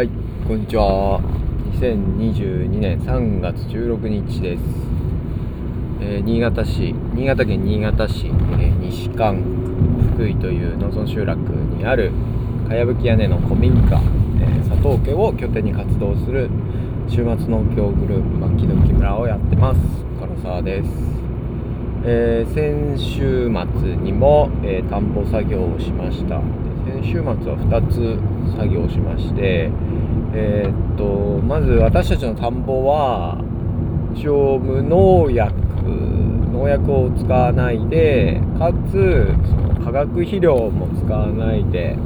はい、こんにちは。2022年3月16日です。えー新潟市、新潟県新潟市、えー西館区福井という農村集落にあるかやぶき屋根の古民家、えー佐藤家を拠点に活動する週末農協グループ牧野木村をやってます。唐沢です。えー先週末にも、えー田んぼ作業をしましたで先週末は2つ作業しましてえーっとまず私たちの田んぼは一応無農薬農薬を使わないでかつその化学肥料も使わないで、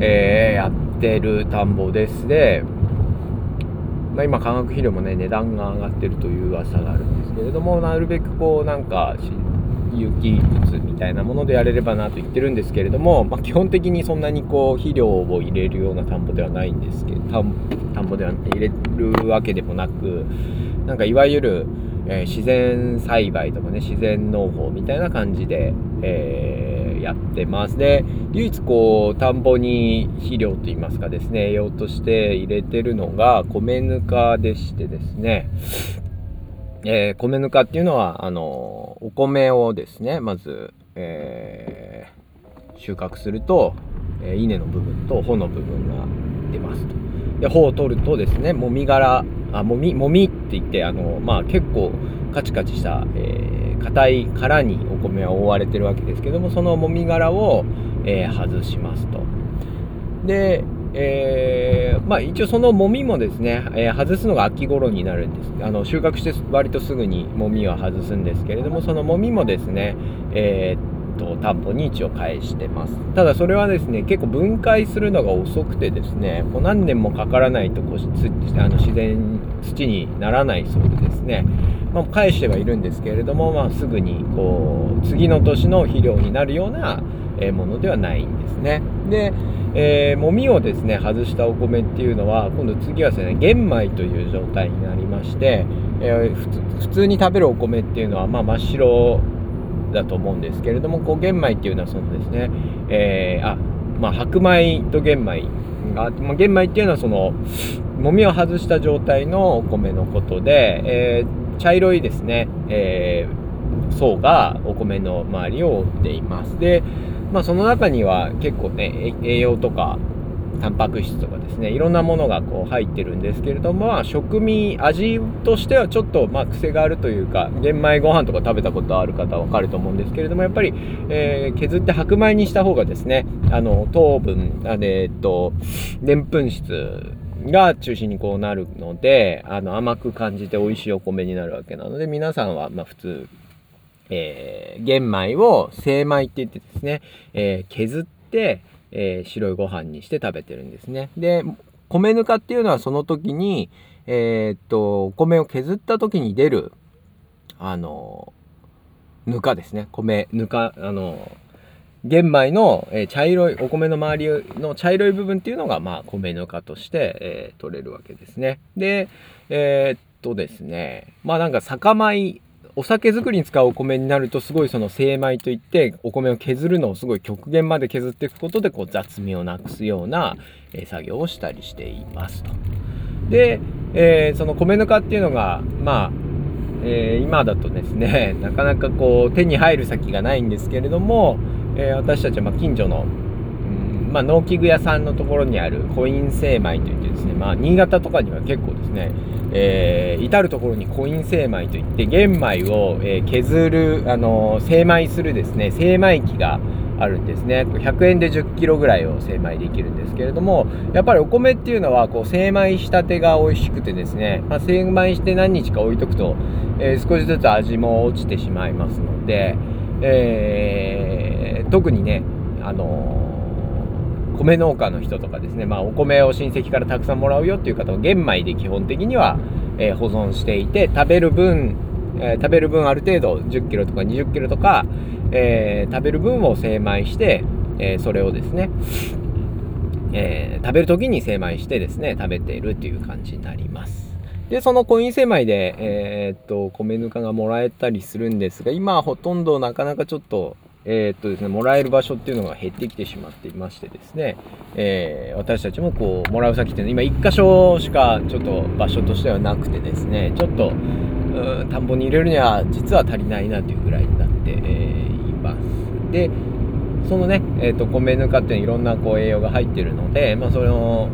えーやってる田んぼです。で、まあ、今化学肥料もね値段が上がってるという噂があるんですけれどもなるべくこうなんか有機物みたいなものでやれればなと言ってるんですけれども、まあ、基本的にそんなにこう肥料を入れるような田んぼではないんですけど田ん田んぼでは入れるわけでもなくなんかいわゆる、えー自然栽培とかね自然農法みたいな感じで、えーやってます。で唯一こう田んぼに肥料といいますかですね栄養として入れてるのが米ぬかでしてですね。えー米ぬかっていうのはあのお米をですねまず、えー収穫すると、えー稲の部分と穂の部分が出ますと。で穂を取るとですねもみ殻あもみもみって言ってあの、まあ、結構カチカチしたえー硬、い殻にお米は覆われてるわけですけどもそのもみ殻を、えー外しますと。で、えーまあ、一応そのもみもですね、えー外すのが秋頃になるんですあの収穫して割とすぐにもみは外すんですけれどもそのもみもですね、えーっと田んぼに一応返してますただそれはですね結構分解するのが遅くてですねこう何年もかからないとこうつあの自然土にならないそうでですね、まあ、返してはいるんですけれども、まあ、すぐにこう次の年の肥料になるようなものではないんですね。で、えーもみをですね外したお米っていうのは今度次はですね玄米という状態になりまして、えー普通に食べるお米っていうのは、まあ、真っ白だと思うんですけれどもこう玄米っていうのはそのですね、えーあまあ、白米と玄米があって、まあ、玄米っていうのはそのもみを外した状態のお米のことで、えー茶色いですね、えー層がお米の周りを覆っています。で、まあ、その中には結構ね栄養とかタンパク質とかですねいろんなものがこう入ってるんですけれども、まあ、食味味としてはちょっとまあ癖があるというか玄米ご飯とか食べたことある方は分かると思うんですけれどもやっぱり、えー削って白米にした方がですねあの糖分あでえっとでんぷん質が中心にこうなるのであの甘く感じて美味しいお米になるわけなので皆さんはま普通えー玄米を精米って言ってですね、えー削って、えー白いご飯にして食べてるんですね。で、米ぬかっていうのはその時に、えーっと、お米を削った時に出る、あの、ぬかですね。米、ぬか、あの、玄米の、え茶色い、お米の周りの茶色い部分っていうのが、まあ、米ぬかとして、え取れるわけですね。で、えっとですね、まあなんか酒米、お酒作りに使うお米になるとすごいその精米といってお米を削るのをすごい極限まで削っていくことでこう雑味をなくすような、え作業をしたりしていますと。で、えーその米ぬかっていうのがまあ、えー今だとですね なかなかこう手に入る先がないんですけれども、えー私たちはま近所のまあ、農機具屋さんのところにあるコイン精米といってですね、まあ、新潟とかには結構ですね、えー至る所にコイン精米といって玄米を、え削る、あのー精米するですね精米機があるんですね。100円で1 0キロぐらいを精米できるんですけれどもやっぱりお米っていうのはこう精米したてが美味しくてですね、まあ、精米して何日か置いとくと、えー少しずつ味も落ちてしまいますので、えー特にねあの米農家の人とかですね、まあ、お米を親戚からたくさんもらうよっていう方は玄米で基本的には、えー保存していて食べる分、えー食べる分ある程度1 0キロとか2 0キロとか、えー食べる分を精米して、えそれをですね、え食べる時に精米してですね食べているっていう感じになります。でそのコイン精米で、えっと米ぬかがもらえたりするんですが今はほとんどなかなかちょっとえー、っとですね、もらえる場所っていうのが減ってきてしまっていましてですね、えー、私たちもこう、もらう先っていうのは今1箇所しかちょっと場所としてはなくてですね、ちょっと、うん、田んぼに入れるには実は足りないなというぐらいになって、えー、います。で、そのね、えーと、米ぬかっていうのはいろんなこう栄養が入ってるので、まあ、その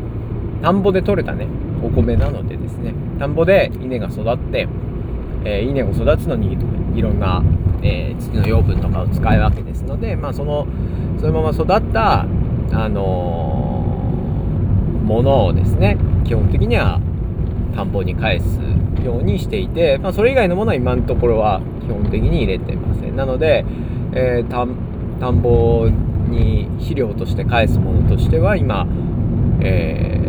田んぼで採れたねお米なのでですね田んぼで稲が育って、えー、稲を育つのにいろんな、えー、土の養分とかを使うわけですので、まあ、そのそのまま育ったあのー、ものをですね基本的には田んぼに返すようにしていて、まあ、それ以外のものは今のところは基本的に入れてません。なので、えー、田んぼに肥料として返すものとしては今、え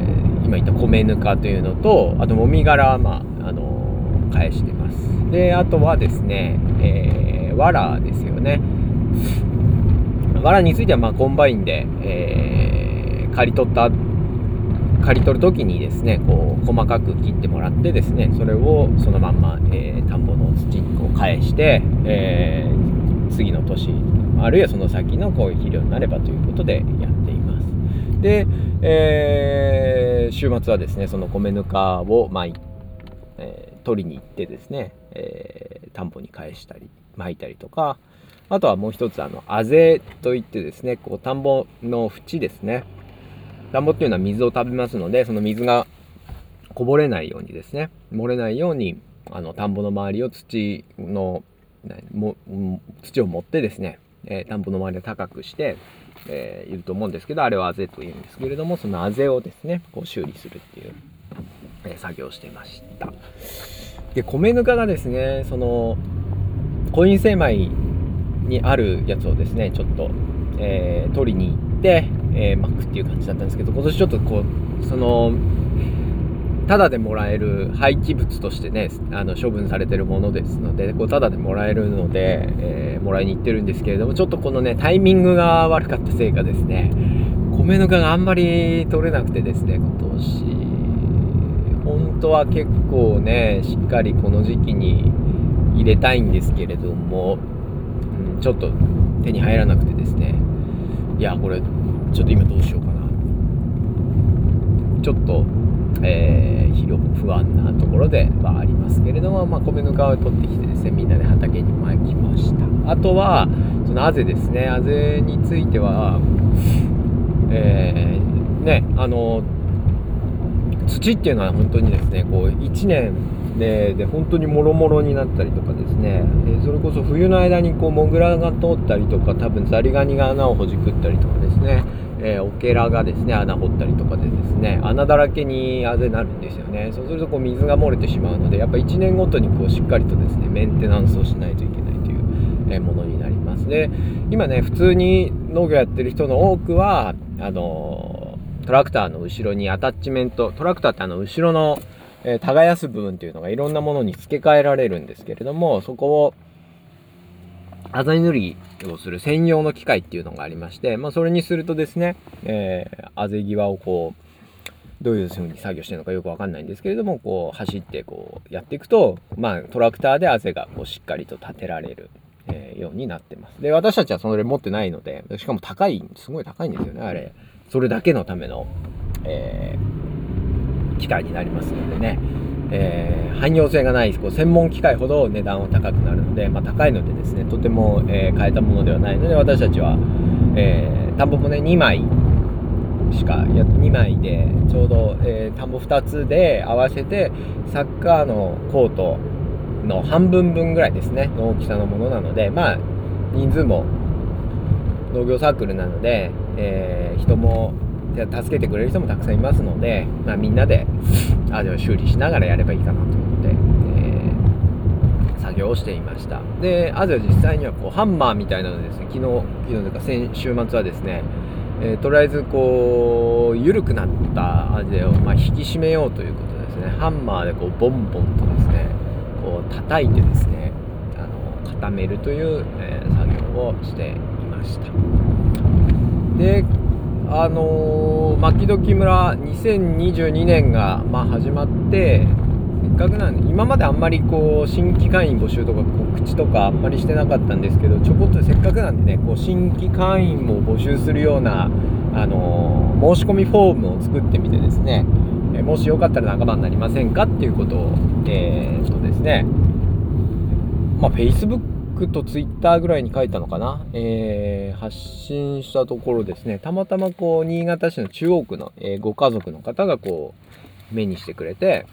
ー、今言った米ぬかというのとあともみ殻は、まあ、あの返してます。であとはですね、えー、藁ですよね藁については、まあ、コンバインで、えー、刈り取った刈り取る時にですねこう細かく切ってもらってですねそれをそのまんま、えー、田んぼの土にこう返して、えー、次の年あるいはその先のこういう肥料になればということでやっています。で、えー、週末はですね、その米ぬかを巻い、え、取りに行ってですね、え、田んぼに返したり、巻いたりとか、あとはもう一つ、あの、あぜといってですね、こう、田んぼの縁ですね。田んぼっていうのは水を食べますので、その水がこぼれないようにですね、漏れないように、あの、田んぼの周りを土の、も土を持ってですね、えー、田んぼの周りを高くして、えー、いると思うんですけど、あれはあぜというんですけれども、そのあぜをですね、こう修理するっていう、えー、作業をしてました。で、米ぬかがですね、その、コイン精米にあるやつをですね、ちょっと、えー、取りに行って、えー、巻くっていう感じだったんですけど、今年ちょっとこう、その、タダでもらえる廃棄物としてねあの処分されてるものですのでこうタダでもらえるので、えー、もらいに行ってるんですけれどもちょっとこのねタイミングが悪かったせいかですね米ぬかがあんまり取れなくてですね今年。本当は結構ねしっかりこの時期に入れたいんですけれども、うん、ちょっと手に入らなくてですね。いやこれちょっと今どうしようかな。ちょっとえー、肥料不安なところではありますけれども、まあ、米の皮を取ってきてですねみんなで畑に巻きました。あとはそのあぜですね。あぜについてはえー、ねあの土っていうのは本当にですねこう1年でで本当にもろもろになったりとかですね、え、それこそ冬の間にこうモグラが通ったりとか多分ザリガニが穴をほじくったりとかですね。えー、オケラがですね穴掘ったりとかでですね。穴だらけにあぜなるんですよね。そうするとこう水が漏れてしまうのでやっぱ1年ごとにこうしっかりとですねメンテナンスをしないといけないという、えものになります。で今ね普通に農業やってる人の多くはあのトラクターの後ろにアタッチメントトラクターってあの後ろの、えー、耕す部分っていうのがいろんなものに付け替えられるんですけれどもそこをあざ塗りをする専用の機械っていうのがありまして、まあ、それにするとですね、えー、あぜ際をこう、どういう風に作業してるのかよくわかんないんですけれども、こう、走ってこう、やっていくと、まあ、トラクターであぜがこうしっかりと立てられる、えー、ようになってます。で、私たちはそれ持ってないので、しかも高い、すごい高いんですよね、あれ。それだけのための、えー、機械になりますのでね。えー、汎用性がないこう専門機械ほど値段は高くなるので、まあ、高いのでですねとても、えー、買えたものではないので私たちは、えー、田んぼもね2枚しかや2枚でちょうど、えー、田んぼ2つで合わせてサッカーのコートの半分分ぐらいですねの大きさのものなのでまあ人数も農業サークルなので、えー、人も助けてくれる人もたくさんいますので、まあ、みんなであで修理しながらやればいいかなと思って、えー、作業をしていました。であぜは実際にはこうハンマーみたいなのですね昨日昨日というか先週末はですね、えー、とりあえずこう緩くなったあぜをま引き締めようということですね。ハンマーでこうボンボンとですねこう叩いてですねあの固めるという、えー、作業をしていました。であのー、牧時村2022年が、まあ、始まってせっかくなんで今まであんまりこう新規会員募集とか告知とかあんまりしてなかったんですけどちょこっとせっかくなんでねこう新規会員も募集するような、あのー、申し込みフォームを作ってみてですね、えもしよかったら仲間になりませんかっていうことをえー、っとですねまあ Facebook と Twitter ぐらいに書いたのかな、えー、発信したところですねたまたまこう新潟市の中央区の、えー、ご家族の方がこう目にしてくれて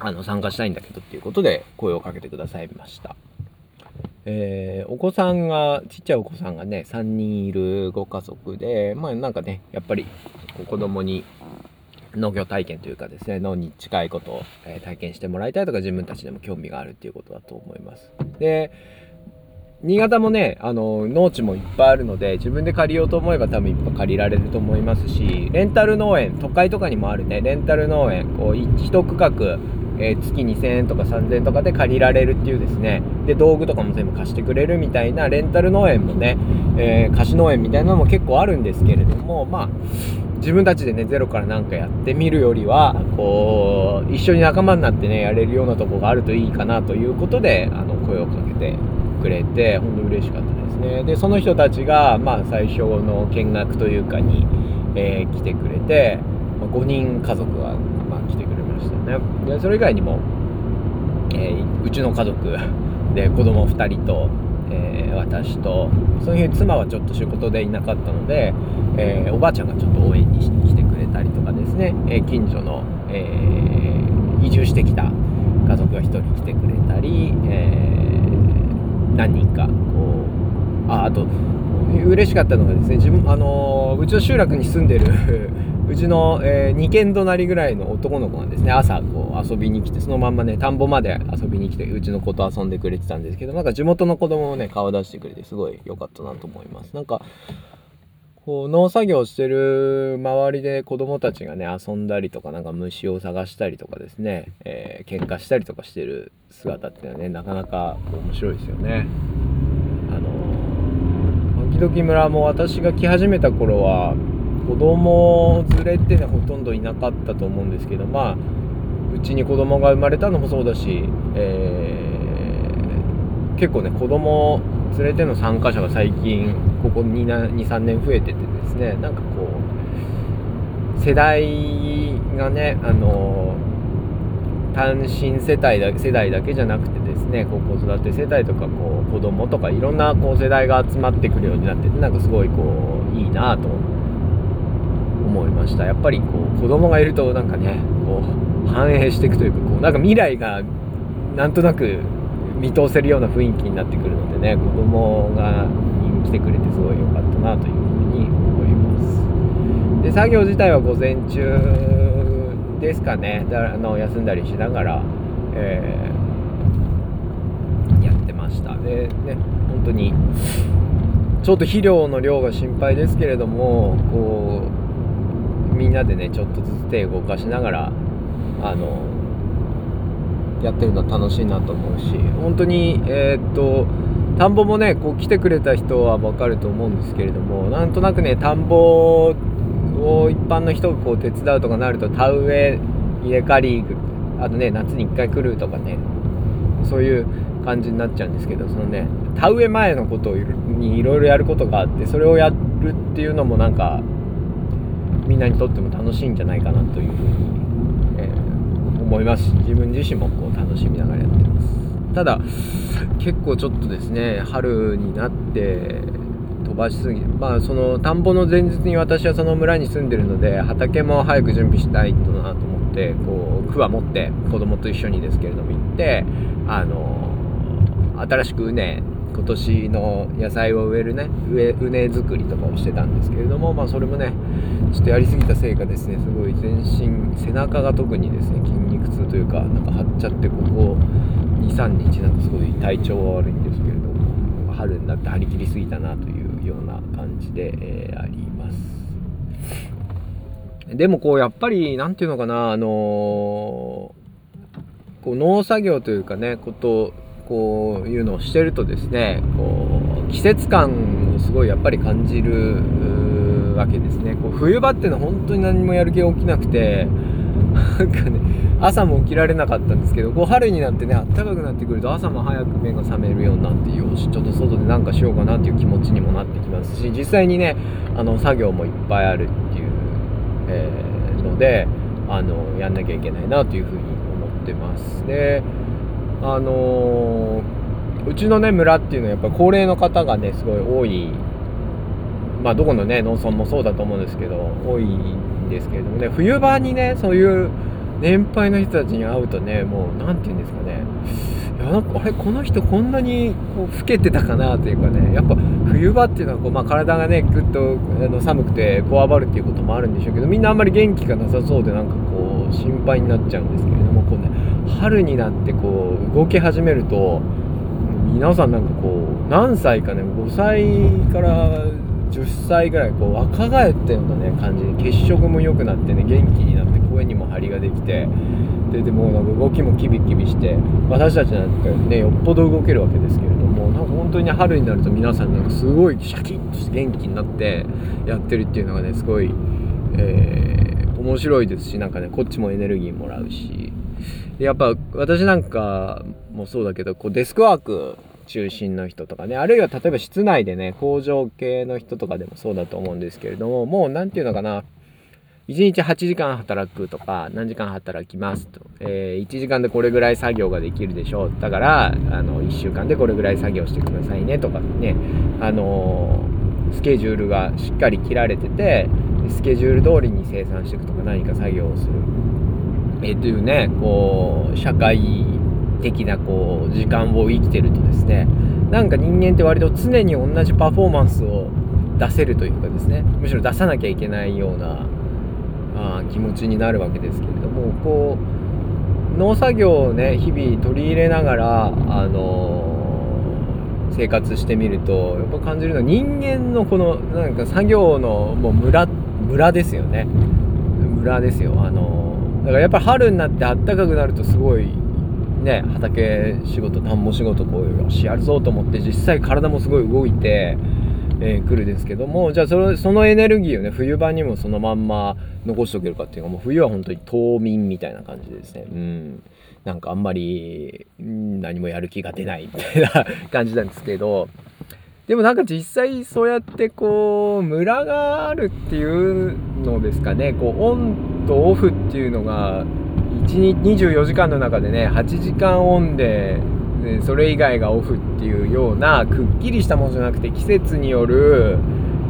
あの参加したいんだけどっていうことで声をかけてくださいました。えー、お子さんがちっちゃいお子さんがね3人いるご家族でまあなんかねやっぱり子供に農業体験というかですね農に近いことを、え体験してもらいたいとか自分たちでも興味があるっていうことだと思います。で新潟もねあの農地もいっぱいあるので自分で借りようと思えば多分いっぱい借りられると思いますしレンタル農園都会とかにもあるねレンタル農園こう一区画えー、月2000円とか3000円とかで借りられるっていうですねで道具とかも全部貸してくれるみたいなレンタル農園もね、えー、貸し農園みたいなのも結構あるんですけれどもまあ自分たちでねゼロから何かやってみるよりはこう一緒に仲間になってねやれるようなとこがあるといいかなということであの声をかけてくれて本当に嬉しかったですね。でその人たちがまあ最初の見学というかに、えー、来てくれて、ま5人家族が、まあ、来てくれましたね。でそれ以外にも、えー、うちの家族で子供2人とえー、私とその日妻はちょっと仕事でいなかったので、えー、おばあちゃんがちょっと応援に来てくれたりとかですね、え、近所の、え移住してきた家族が1人来てくれたり、え何人かこうああと嬉しかったのがですね自分あのうちの集落に住んでるうちの、えー、2軒隣ぐらいの男の子がですね朝こう遊びに来てそのまんまね田んぼまで遊びに来てうちの子と遊んでくれてたんですけどなんか地元の子供もね顔出してくれてすごい良かったなと思います。なんかこう農作業してる周りで子供たちがね遊んだりとかなんか虫を探したりとかですね、えー、喧嘩したりとかしてる姿っていうのはねなかなか面白いですよね。あの時々村も私が来始めた頃は子供連れってねほとんどいなかったと思うんですけどまあうちに子供が生まれたのもそうだし、えー、結構ね子供連れての参加者が最近ここ23年増えててですねなんかこう世代がねあの単身世帯だ世代だけじゃなくてですねこう子育て世帯とかこう子供とかいろんなこう世代が集まってくるようになっててなんかすごいこういいなと思って。思いました。やっぱりこう子供がいるとなんかねこう反映していくというかこうなんか未来がなんとなく見通せるような雰囲気になってくるのでね子供が来てくれてすごい良かったなというふうに思います。で作業自体は午前中ですかね。だあの休んだりしながら、えー、やってました。でね本当にちょっと肥料の量が心配ですけれどもこうみんなでねちょっとずつ手動かしながらあのやってるのは楽しいなと思うし本当にえー、っと田んぼもねこう来てくれた人は分かると思うんですけれどもなんとなくね田んぼを一般の人がこう手伝うとかなると田植え稲刈りあとね夏に1回来るとかねそういう感じになっちゃうんですけどそのね田植え前のことにいろいろやることがあってそれをやるっていうのもなんかみんなにとっても楽しいんじゃないかなというふうに、えー、思いますし自分自身もこう楽しみながらやってます。ただ結構ちょっとですね春になって飛ばしすぎまあその田んぼの前日に私はその村に住んでるので畑も早く準備したいとなと思ってこう桑持って子供と一緒にですけれども行ってあの新しく畝今年の野菜を植えるね植畝作りとかをしてたんですけれどもまあそれもねちょっとやりすぎたせいかですねすごい全身背中が特にですね筋肉痛というかなんか張っちゃってここ23日なんかすごい体調は悪いんですけれども春になって張り切りすぎたなというような感じで、えー、あります。でもこうやっぱり何て言うのかなあのー、こう農作業というかねことこういうのをしてるとですねこう季節感をすごいやっぱり感じるわけですね。こう冬場っていうのは本当に何もやる気が起きなくてなんかね朝も起きられなかったんですけどこう春になってね暖かくなってくると朝も早く目が覚めるようになってよしちょっと外で何かしようかなっていう気持ちにもなってきますし実際にねあの作業もいっぱいあるっていう、えー、のであのやんなきゃいけないなというふうに思ってます。であのー、うちのね村っていうのはやっぱ高齢の方がねすごい多い。まあどこのね農村もそうだと思うんですけど多いんですけれどもね冬場にねそういう年配の人たちに会うとねもう何て言うんですかね。いやなんかあれこの人こんなにこう老けてたかなというかねやっぱ冬場っていうのはこう、まあ、体がねぐっとあの寒くてこわばるっていうこともあるんでしょうけどみんなあんまり元気がなさそうでなんかこう心配になっちゃうんですけれどもこうね春になってこう動き始めると皆さんなんかこう何歳かね5歳から10歳ぐらいこう若返ったようなね感じで血色も良くなってね元気になって声にも張りができてででもなんか動きもキビキビして私たちなんかねよっぽど動けるわけですけれどもなんか本当に春になると皆さんなんかすごいシャキッとして元気になってやってるっていうのがねすごい、えー、面白いですしなんかねこっちもエネルギーもらうし。やっぱ私なんかもそうだけどこうデスクワーク中心の人とかねあるいは例えば室内でね工場系の人とかでもそうだと思うんですけれどももう何て言うのかな。1日8時間働くとか何時間働きますと、えー、1時間でこれぐらい作業ができるでしょう。だからあの1週間でこれぐらい作業してくださいねとかね。あのー、スケジュールがしっかり切られててスケジュール通りに生産していくとか何か作業をする、えー、というねこう社会的なこう時間を生きてるとですねなんか人間って割と常に同じパフォーマンスを出せるというかですねむしろ出さなきゃいけないようなあ気持ちになるわけですけれどもこう農作業をね日々取り入れながらあのー、生活してみるとやっぱ感じるのは人間のこのなんか作業のもう村村ですよね。村ですよ。あの、だからやっぱり春になって暖かくなるとすごいね畑仕事田んぼ仕事こういうよしやるぞと思って実際体もすごい動いて、えー、来るですけどもじゃあそのそのエネルギーをね冬場にもそのまんま残しておけるかっていうかもう冬は本当に冬眠みたいな感じですね。うん。なんかあんまり何もやる気が出ないみたいな感じなんですけどでもなんか実際そうやってこうムラがあるっていうのですかね。こうオンとオフっていうのが124時間の中でね8時間オンでそれ以外がオフっていうようなくっきりしたものじゃなくて季節による、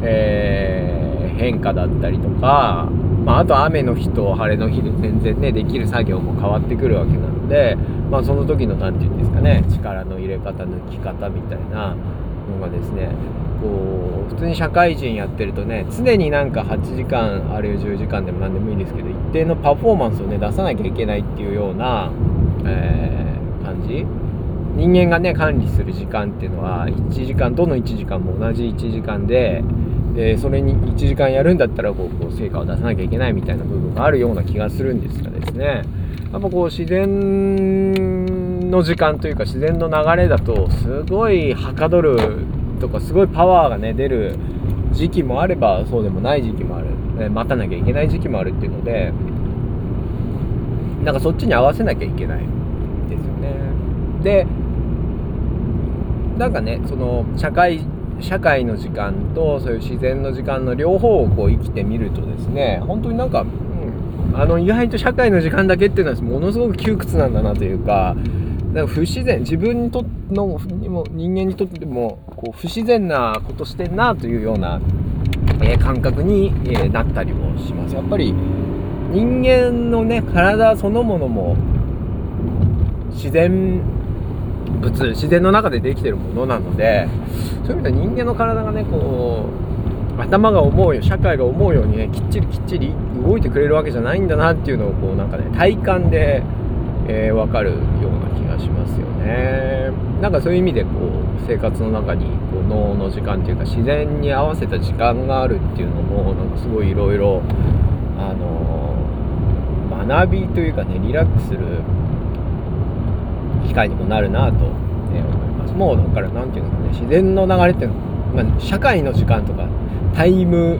えー、変化だったりとか、まあ、あと雨の日と晴れの日で全然ねできる作業も変わってくるわけなので、まあ、その時の何て言うんですかね力の入れ方抜き方みたいなのがですねこう普通に社会人やってるとね常になんか8時間あるいは10時間でも何でもいいんですけど一定のパフォーマンスをね出さなきゃいけないっていうような、えー、感じ。人間がね管理する時間っていうのは1時間どの1時間も同じ1時間ででそれに1時間やるんだったらこうこう成果を出さなきゃいけないみたいな部分があるような気がするんですがですね。やっぱこう自然の時間というか自然の流れだとすごいはかどるとかすごいパワーがね出る時期もあればそうでもない時期もある、待たなきゃいけない時期もあるっていうのでなんかそっちに合わせなきゃいけないですよね。でなんかねその社会社会の時間とそういう自然の時間の両方をこう生きてみるとですね本当になんか、うん、あの意外と社会の時間だけっていうのはものすごく窮屈なんだなというかだか不自然自分にとのにも人間にとってもこう不自然なことしてんなというような、えー、感覚に、えー、なったりもします。やっぱり人間のね体そのものも自然物自然の中でできてるものなのでそういう意味では人間の体がねこう頭が思うよ社会が思うようにねきっちりきっちり動いてくれるわけじゃないんだなっていうのをこうなんかね体感で、えー、分かるような気がしますよね。なんかそういう意味でこう生活の中にこう脳の時間っていうか自然に合わせた時間があるっていうのもなんかすごいいろいろあの学びというかねリラックスする機会にもなるなと、ね、思います。もうだから何て言うんですかね自然の流れっていうのは、まあ、社会の時間とかタイム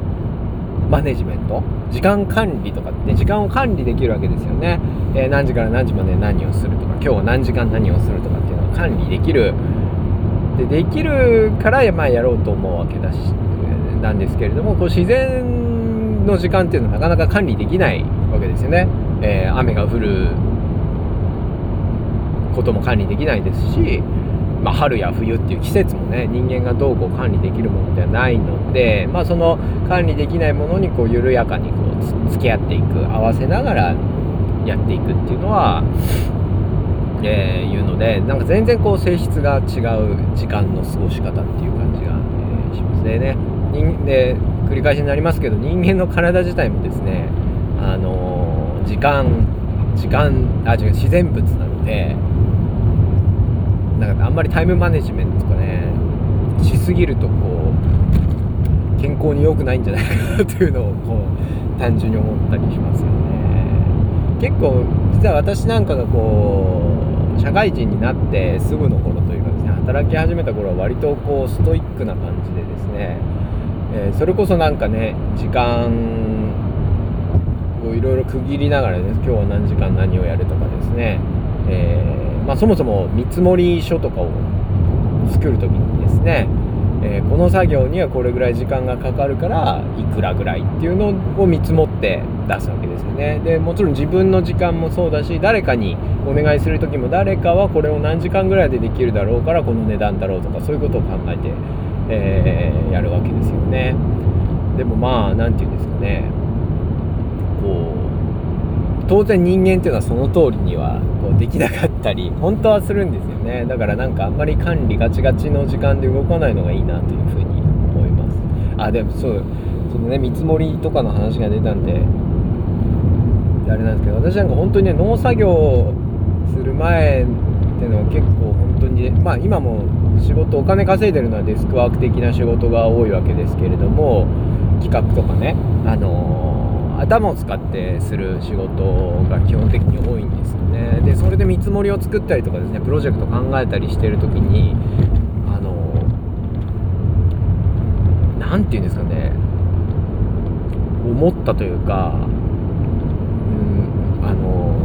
マネジメント？時間管理とかって時間を管理できるわけですよね、えー、何時から何時まで何をするとか今日は何時間何をするとかっていうのを管理できる。でできるからまあやろうと思うわけだしなんですけれどもこう自然の時間っていうのはなかなか管理できないわけですよね、えー、雨が降ることも管理できないですしまあ、春や冬っていう季節もね人間がどうこう管理できるものではないので、まあ、その管理できないものにこう緩やかにこう付き合っていく合わせながらやっていくっていうのは、えー、いうのでなんか全然こう性質が違う時間の過ごし方っていう感じが、えー、します。でね人で繰り返しになりますけど人間の体自体もですねあのー、時間時間あ違う自然物なのでなんかあんまりタイムマネジメントとかねしすぎるとこう健康に良くないんじゃないかなというのをこう単純に思ったりしますよね。結構実は私なんかがこう社会人になってすぐの頃というかですね働き始めた頃は割とこうストイックな感じでですね、えー、それこそなんかね時間をいろいろ区切りながらね今日は何時間何をやるとかですね、えーまあ、そもそも見積書とかを作る時にですね、えー、この作業にはこれぐらい時間がかかるからいくらぐらいっていうのを見積もって出すわけですよね。でもちろん自分の時間もそうだし誰かにお願いする時も誰かはこれを何時間ぐらいでできるだろうからこの値段だろうとかそういうことを考えて、えー、やるわけですよね。でもまあ何て言うんですかね。こう当然人間っていうのはその通りにはこうできなかったり本当はするんですよね。だからなんかあんまり管理ガチガチの時間で動かないのがいいなというふうに思います。あでもそうそのね見積もりとかの話が出たんであれなんですけど私なんか本当にね農作業する前っていうのは結構本当に、まあ今も仕事お金稼いでるのはデスクワーク的な仕事が多いわけですけれども企画とかねあのー頭を使ってする仕事が基本的に多いんですよね。でそれで見積もりを作ったりとかですねプロジェクト考えたりしてる時にあの何て言うんですかね思ったというかうんあの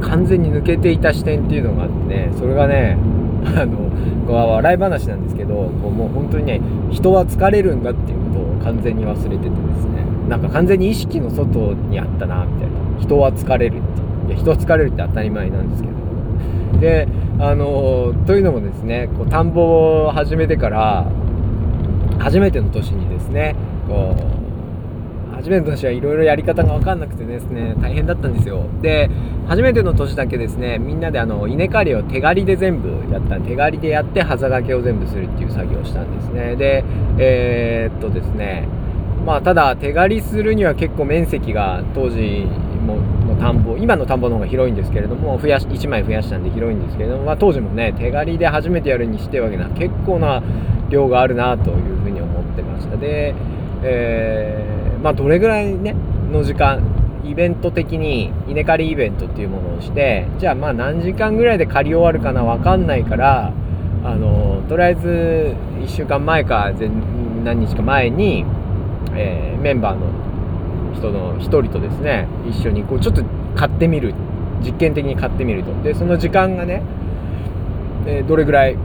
完全に抜けていた視点っていうのがあってねそれがねあの笑い話なんですけどこうもう本当にね人は疲れるんだっていうことを完全に忘れててですね。なんか完全に意識の外にあったなみたいな人は疲れるっていや人は疲れるって当たり前なんですけど。であのというのもですねこう田んぼを始めてから初めての年にですねこう初めての年はいろいろやり方が分かんなくてですね大変だったんですよ。で初めての年だけですねみんなであの稲刈りを手刈りで全部やった手刈りでやって端掛けを全部するっていう作業をしたんですね。でえー、っとですねまあ、ただ手刈りするには結構面積が当時もの田んぼ今の田んぼの方が広いんですけれども増やし1枚増やしたんで広いんですけれども、まあ、当時もね手刈りで初めてやるにしては結構な量があるなというふうに思ってました。で、えー、まあ、どれぐらいねの時間イベント的に稲刈りイベントっていうものをしてじゃあまあ何時間ぐらいで刈り終わるかな分かんないからあのとりあえず1週間前か何日か前にえー、メンバーの人の1人とですね一緒にこうちょっと買ってみる実験的に買ってみると。でその時間がね、えー、どれぐらい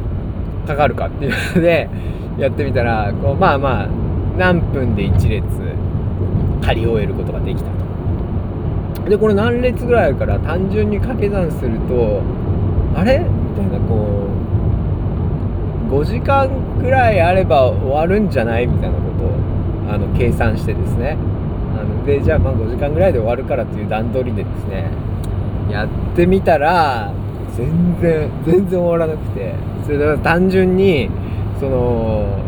かかるかっていうので やってみたらこうまあまあ何分で1列借り終えることができたと。でこれ何列ぐらいあるから単純に掛け算するとあれ？みたいなこう5時間ぐらいあれば終わるんじゃない？みたいなあの計算してですね。あのでじゃあまあ5時間ぐらいで終わるからっていう段取りでですねやってみたら全然全然終わらなくて。それで単純にその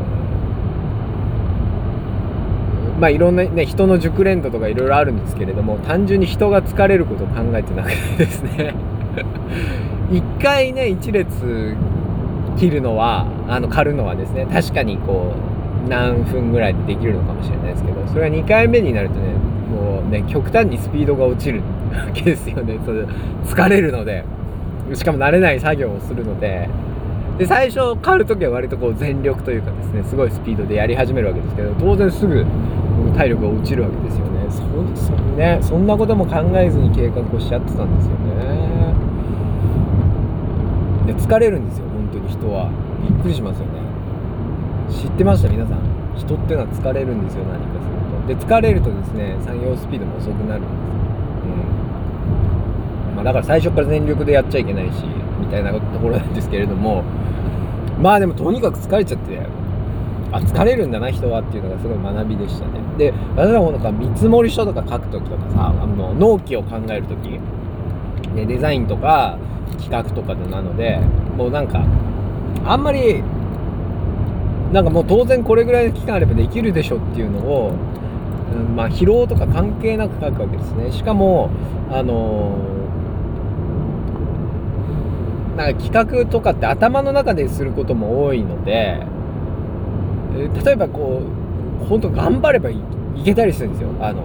まあいろんなね人の熟練度とかいろいろあるんですけれども単純に人が疲れることを考えてなくてですね。一回ね一列切るのはあの刈るのはですね確かにこう何分ぐらいでできるのかもしれないですけどそれが2回目になるとねもうね極端にスピードが落ちるわけですよね。それ疲れるのでしかも慣れない作業をするので。で最初刈る時は割とこう全力というかですねすごいスピードでやり始めるわけですけど当然すぐ体力が落ちるわけですよね。そそね。そんなことも考えずに計画をしちゃってたんですよね。で疲れるんですよ本当に人は。びっくりしますよね知ってました？皆さん。人っていうのは疲れるんですよ何かすると。で疲れるとですね産業スピードも遅くなるんですよ、うん。まあ、だから最初から全力でやっちゃいけないしみたいなところなんですけれども。まあでもとにかく疲れちゃってあ疲れるんだな人はっていうのがすごい学びでしたね。で私はなんか見積書とか書く時とかさあの納期を考える時でデザインとか企画とかなのでもうなんかあんまりなんかもう当然これぐらいの期間あればできるでしょっていうのを、うん、まあ疲労とか関係なく書くわけですね。しかもあの、なんか企画とかって頭の中ですることも多いので例えばこう本当頑張ればいけたりするんですよ。あの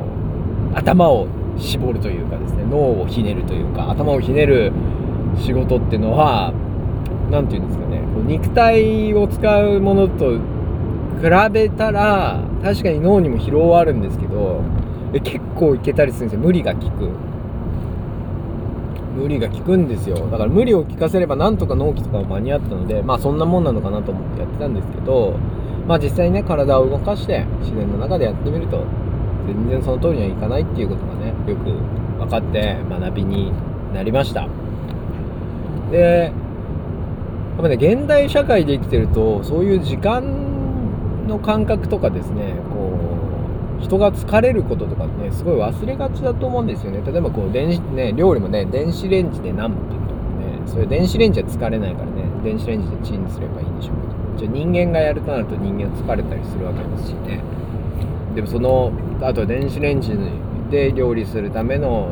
頭を絞るというかですね。脳をひねるというか頭をひねる仕事っていうのは何て言うんですかねこう肉体を使うものと比べたら確かに脳にも疲労はあるんですけど結構いけたりするんですよ。無理が効く。無理が効くんですよ。だから無理を効かせればなんとか納期とかは間に合ったのでまあそんなもんなのかなと思ってやってたんですけどまあ実際にね体を動かして自然の中でやってみると全然その通りにはいかないっていうことがねよく分かって学びになりました。でやっぱね現代社会で生きてるとそういう時間の感覚とかですねこう人が疲れることとかねすごい忘れがちだと思うんですよね。例えばこう電子ね料理もね電子レンジで何分とかねそれ電子レンジは疲れないからね電子レンジでチンすればいいんでしょうけどじゃ人間がやるとなると人間は疲れたりするわけですしね。でもそのあとは電子レンジで料理するための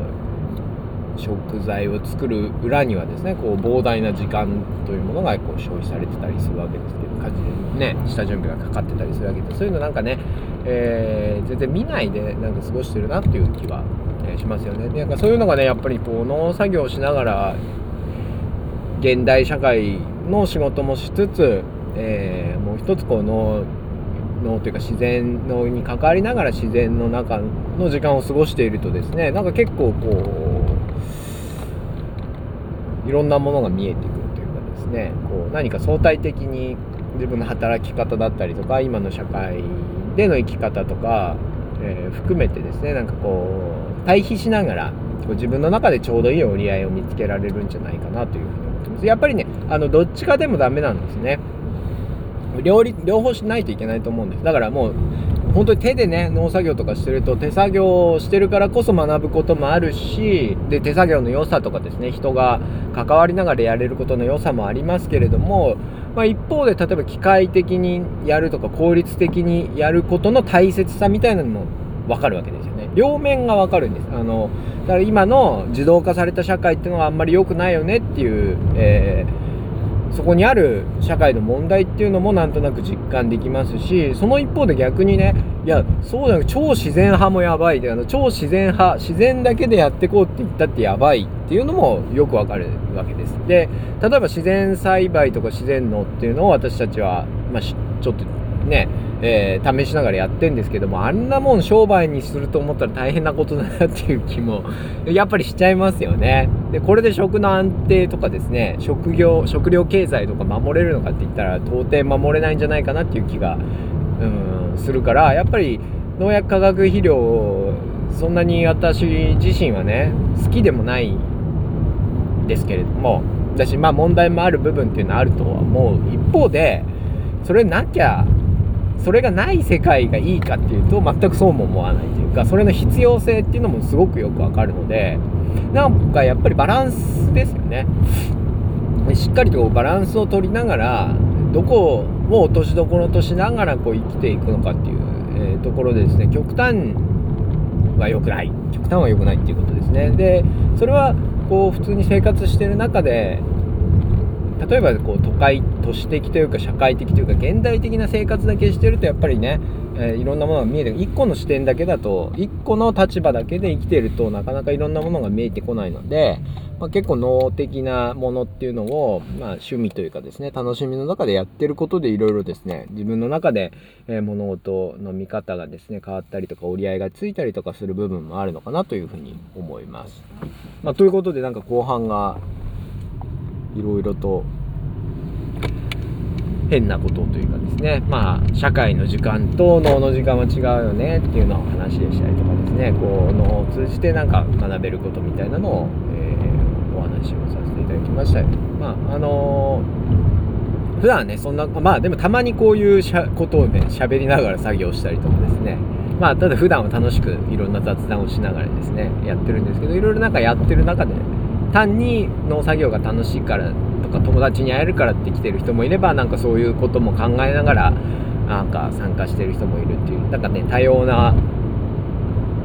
食材を作る裏にはですねこう膨大な時間というものがこう消費されてたりするわけですけど家事でね下準備がかかってたりするわけでそういうのなんかね、えー、全然見ないでなんか過ごしてるなっていう気は、え、しますよね。でなんかそういうのがねやっぱりこう農作業をしながら現代社会の仕事もしつつえー、もう一つこののというか自然のに関わりながら自然の中の時間を過ごしているとですねなんか結構こういろんなものが見えてくるというかですねこう何か相対的に自分の働き方だったりとか今の社会での生き方とか、えー、含めてですねなんかこう対比しながらこう自分の中でちょうどいい折り合いを見つけられるんじゃないかなというふうに思ってます。やっぱりねあのどっちかでもダメなんですね。両両方しないといけないと思うんです。だからもう本当に手でね農作業とかしてると手作業してるからこそ学ぶこともあるしで手作業の良さとかですね人が関わりながらやれることの良さもありますけれども、まあ、一方で例えば機械的にやるとか効率的にやることの大切さみたいなのも分かるわけですよね。両面が分かるんです。あのだから今の自動化された社会っていうのはあんまり良くないよねっていう、えーそこにある社会の問題っていうのもなんとなく実感できますしその一方で逆にねいやそうじゃなく超自然派もやばいであの超自然派自然だけでやってこうって言ったってやばいっていうのもよくわかるわけです。で例えば自然栽培とか自然農っていうのを私たちは、まあ、ちょっとねえー、試しながらやってんですけどもあんなもん商売にすると思ったら大変なことだなっていう気もやっぱりしちゃいますよね。でこれで食の安定とかですね食業食料経済とか守れるのかって言ったら到底守れないんじゃないかなっていう気がうんするからやっぱり農薬化学肥料をそんなに私自身はね好きでもないですけれども私まあ問題もある部分っていうのはあるとは思う一方でそれなきゃそれがない世界がいいかっていうと全くそうも思わないというかそれの必要性っていうのもすごくよくわかるのでなんかやっぱりバランスですよね。しっかりとバランスを取りながらどこを落としどころとしながらこう生きていくのかっていう、えー、ところでですね極端は良くない。極端は良くないっていうことですね。でそれはこう普通に生活してる中で例えばこう都会都市的というか社会的というか現代的な生活だけしてるとやっぱりね、えー、いろんなものが見えて1個の視点だけだと1個の立場だけで生きてるとなかなかいろんなものが見えてこないので、まあ、結構脳的なものっていうのを、まあ、趣味というかですね楽しみの中でやってることでいろいろですね自分の中で、え、物事の見方がですね変わったりとか折り合いがついたりとかする部分もあるのかなというふうに思います。まあ、ということでなんか後半がいろいろと変なことというかですね。まあ社会の時間と脳の時間は違うよねっていうのを話でしたりとかですね。こう脳を通じてなんか学べることみたいなのを、えー、お話をさせていただきました。まああのー、普段ねそんなまあでもたまにこういうしゃことをね喋りながら作業したりとかですね。まあただ普段は楽しくいろんな雑談をしながらですねやってるんですけどいろいろなんかやってる中で単に農作業が楽しいからとか友達に会えるからって来てる人もいればなんかそういうことも考えながらなんか参加してる人もいるっていうなんかね多様な、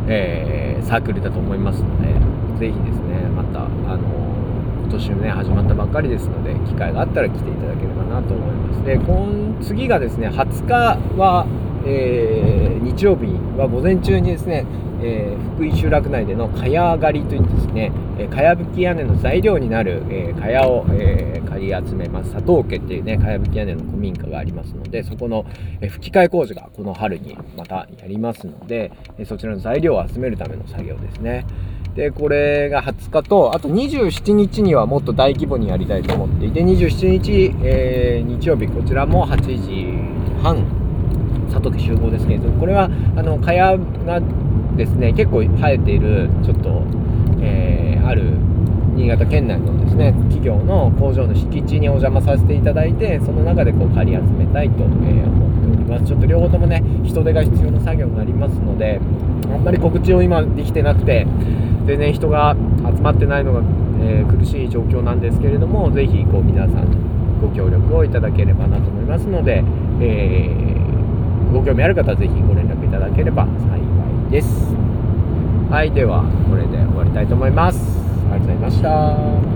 えー、サークルだと思いますので是非ですねまたあの今年もね始まったばっかりですので機会があったら来ていただければなと思います。で今次がですね20日は、えー、日曜日は午前中にですねえー、福井集落内での蚊帳狩りといってですね、えー、やぶき屋根の材料になる、えー、蚊帳を、えー、借り集めます。佐藤家っていうねかやぶき屋根の古民家がありますのでそこの、えー、吹き替え工事がこの春にまたやりますので、えー、そちらの材料を集めるための作業ですね。でこれが20日とあと27日にはもっと大規模にやりたいと思っていて27日、えー、日曜日こちらも8時半里家集合ですけれどこれはあの蚊帳がですね結構生えているちょっと、えー、ある新潟県内のですね企業の工場の敷地にお邪魔させていただいてその中でこう借り集めたいと、え、思っております。ちょっと両方ともね人手が必要な作業になりますのであんまり告知を今できてなくて全然人が集まってないのが、えー、苦しい状況なんですけれども是非こう皆さんご協力をいただければなと思いますので、えー、ご興味ある方は是非ご連絡いただければ幸いです。はいではこれで終わりたいと思います。ありがとうございました。